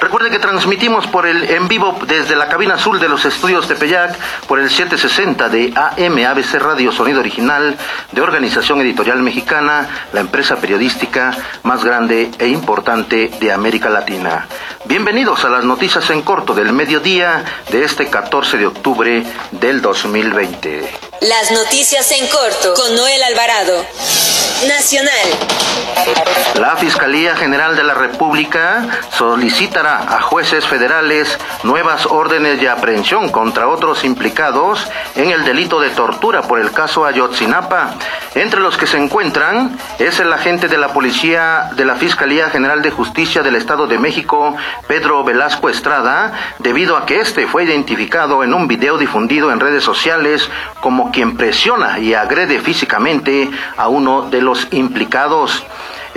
Recuerde que transmitimos por el en vivo desde la cabina azul de los estudios de Peyac por el 760 de AM ABC Radio Sonido Original de Organización Editorial Mexicana, la empresa periodística más grande e importante de América Latina. Bienvenidos a las noticias en corto del mediodía de este 14 de octubre del 2020. Las noticias en corto con Noel Alvarado. Nacional. La Fiscalía General de la República solicitará a jueces federales nuevas órdenes de aprehensión contra otros implicados en el delito de tortura por el caso Ayotzinapa. Entre los que se encuentran es el agente de la Policía de la Fiscalía General de Justicia del Estado de México, Pedro Velasco Estrada, debido a que este fue identificado en un video difundido en redes sociales como quien presiona y agrede físicamente a uno de los implicados.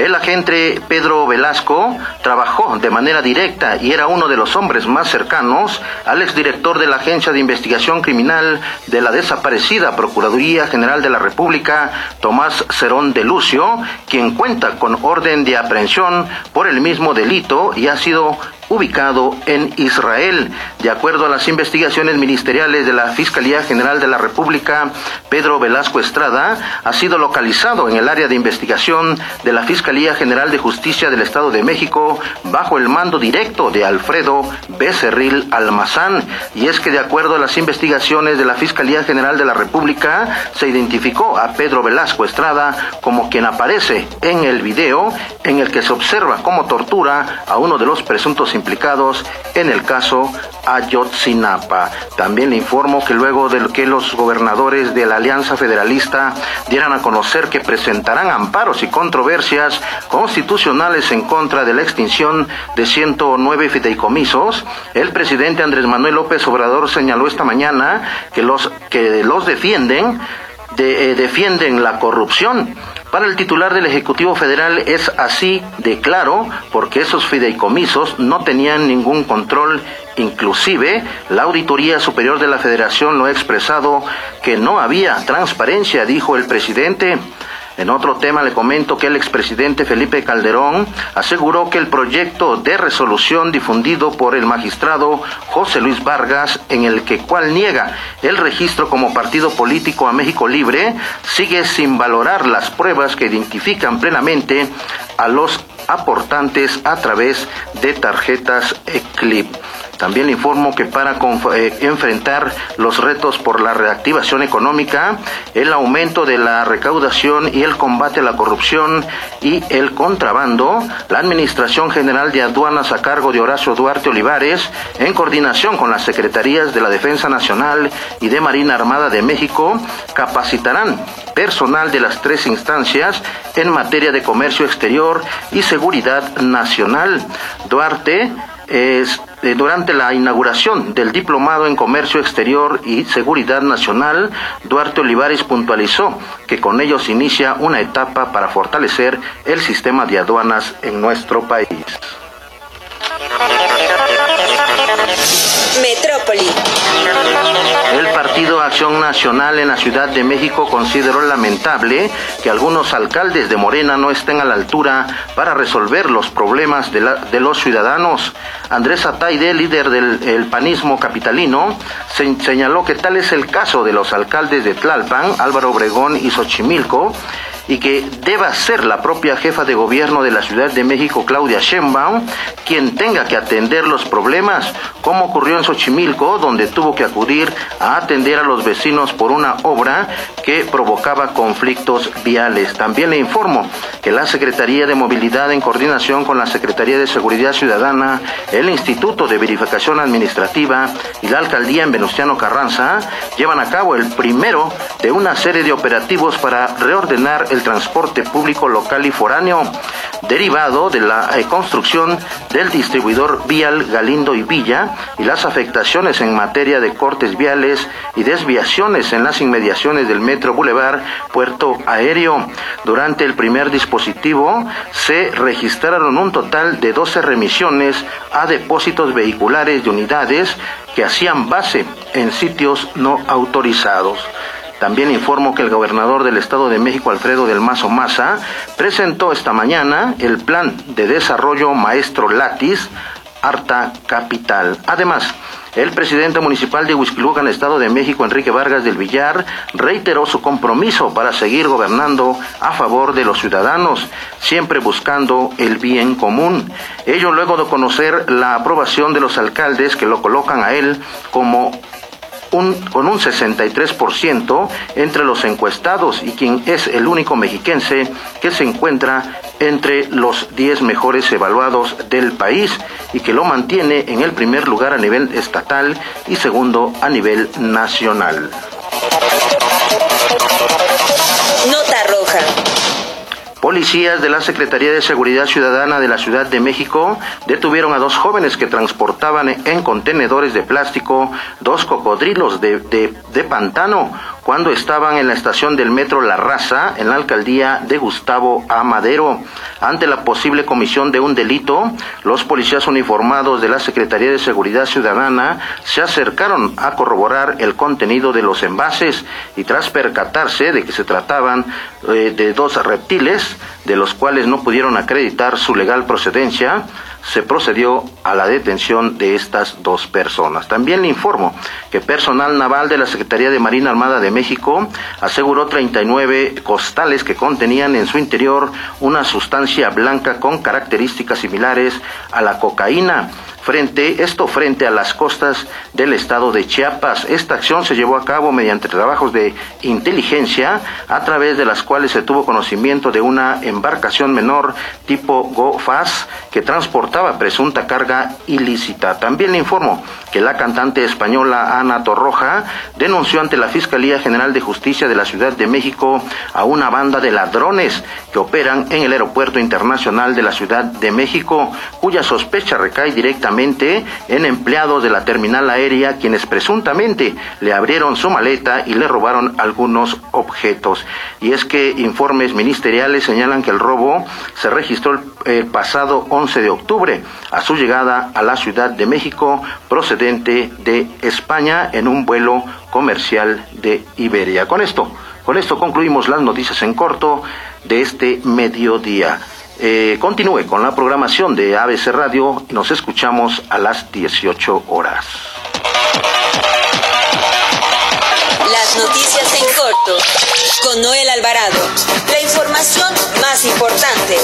El agente Pedro Velasco trabajó de manera directa y era uno de los hombres más cercanos al exdirector de la Agencia de Investigación Criminal de la desaparecida Procuraduría General de la República, Tomás Cerón de Lucio, quien cuenta con orden de aprehensión por el mismo delito y ha sido ubicado en Israel. De acuerdo a las investigaciones ministeriales de la Fiscalía General de la República, Pedro Velasco Estrada ha sido localizado en el área de investigación de la Fiscalía General de Justicia del Estado de México bajo el mando directo de Alfredo Becerril Almazán. Y es que de acuerdo a las investigaciones de la Fiscalía General de la República, se identificó a Pedro Velasco Estrada como quien aparece en el video en el que se observa cómo tortura a uno de los presuntos implicados en el caso Ayotzinapa. También le informo que luego de que los gobernadores de la Alianza Federalista dieran a conocer que presentarán amparos y controversias constitucionales en contra de la extinción de 109 fideicomisos, el presidente Andrés Manuel López Obrador señaló esta mañana que los que los defienden de, eh, defienden la corrupción para el titular del Ejecutivo Federal es así de claro porque esos fideicomisos no tenían ningún control. Inclusive la Auditoría Superior de la Federación lo ha expresado que no había transparencia, dijo el presidente. En otro tema le comento que el expresidente Felipe Calderón aseguró que el proyecto de resolución difundido por el magistrado José Luis Vargas, en el que cual niega el registro como partido político a México Libre, sigue sin valorar las pruebas que identifican plenamente a los aportantes a través de tarjetas ECLIP. También le informo que para eh, enfrentar los retos por la reactivación económica, el aumento de la recaudación y el combate a la corrupción y el contrabando, la Administración General de Aduanas a cargo de Horacio Duarte Olivares, en coordinación con las Secretarías de la Defensa Nacional y de Marina Armada de México, capacitarán personal de las tres instancias en materia de comercio exterior y seguridad nacional. Duarte es, eh, durante la inauguración del Diplomado en Comercio Exterior y Seguridad Nacional, Duarte Olivares puntualizó que con ellos inicia una etapa para fortalecer el sistema de aduanas en nuestro país. Metrópoli. Acción Nacional en la Ciudad de México consideró lamentable que algunos alcaldes de Morena no estén a la altura para resolver los problemas de, los ciudadanos. Andrés Ataide, líder del panismo capitalino, señaló que tal es el caso de los alcaldes de Tlalpan, Álvaro Obregón y Xochimilco, y que deba ser la propia jefa de gobierno de la Ciudad de México, Claudia Sheinbaum, quien tenga que atender los problemas, como ocurrió en Xochimilco, donde tuvo que acudir a atender a los vecinos por una obra que provocaba conflictos viales. También le informo que la Secretaría de Movilidad, en coordinación con la Secretaría de Seguridad Ciudadana, el Instituto de Verificación Administrativa y la Alcaldía en Venustiano Carranza, llevan a cabo el primero de una serie de operativos para reordenar el transporte público local y foráneo. derivado de la eh, construcción del distribuidor vial Galindo y Villa y las afectaciones en materia de cortes viales y desviaciones en las inmediaciones del Metro Boulevard Puerto Aéreo. Durante el primer dispositivo se registraron un total de 12 remisiones a depósitos vehiculares de unidades que hacían base en sitios no autorizados. También informo que el gobernador del Estado de México, Alfredo del Mazo Maza, presentó esta mañana el plan de desarrollo Maestro Latis Arta Capital. Además, el presidente municipal de Huizquilucan, Estado de México, Enrique Vargas del Villar, reiteró su compromiso para seguir gobernando a favor de los ciudadanos, siempre buscando el bien común. Ello luego de conocer la aprobación de los alcaldes que lo colocan a él como con un 63% entre los encuestados y quien es el único mexiquense que se encuentra entre los 10 mejores evaluados del país y que lo mantiene en el primer lugar a nivel estatal y segundo a nivel nacional. Policías de la Secretaría de Seguridad Ciudadana de la Ciudad de México detuvieron a dos jóvenes que transportaban en contenedores de plástico dos cocodrilos de, de pantano cuando estaban en la estación del metro La Raza, en la alcaldía de Gustavo Amadero. Ante la posible comisión de un delito, los policías uniformados de la Secretaría de Seguridad Ciudadana se acercaron a corroborar el contenido de los envases y tras percatarse de que se trataban eh, de dos reptiles, de los cuales no pudieron acreditar su legal procedencia, se procedió a la detención de estas dos personas. También le informo que personal naval de la Secretaría de Marina Armada de México aseguró 39 costales que contenían en su interior una sustancia blanca con características similares a la cocaína frente, esto frente a las costas del estado de Chiapas. Esta acción se llevó a cabo mediante trabajos de inteligencia a través de las cuales se tuvo conocimiento de una embarcación menor tipo GoFast que transportaba presunta carga ilícita. También le informo que la cantante española Ana Torroja denunció ante la Fiscalía General de Justicia de la Ciudad de México a una banda de ladrones que operan en el Aeropuerto Internacional de la Ciudad de México, cuya sospecha recae directamente en empleados de la terminal aérea quienes presuntamente le abrieron su maleta y le robaron algunos objetos. Y es que informes ministeriales señalan que el robo se registró el, pasado 11 de octubre a su llegada a la Ciudad de México procedente de España en un vuelo comercial de Iberia. Con esto, con esto concluimos las noticias en corto de este mediodía. Eh, continúe con la programación de ABC Radio nos escuchamos a las 18 horas. Las noticias en corto con Noel Alvarado. La información más importante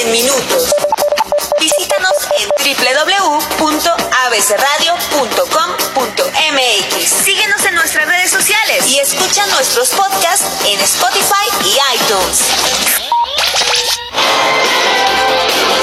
en minutos. Visítanos en www.abcradio.com.mx. Síguenos en nuestras redes sociales y escucha nuestros podcasts en Spotify y iTunes. Thank you.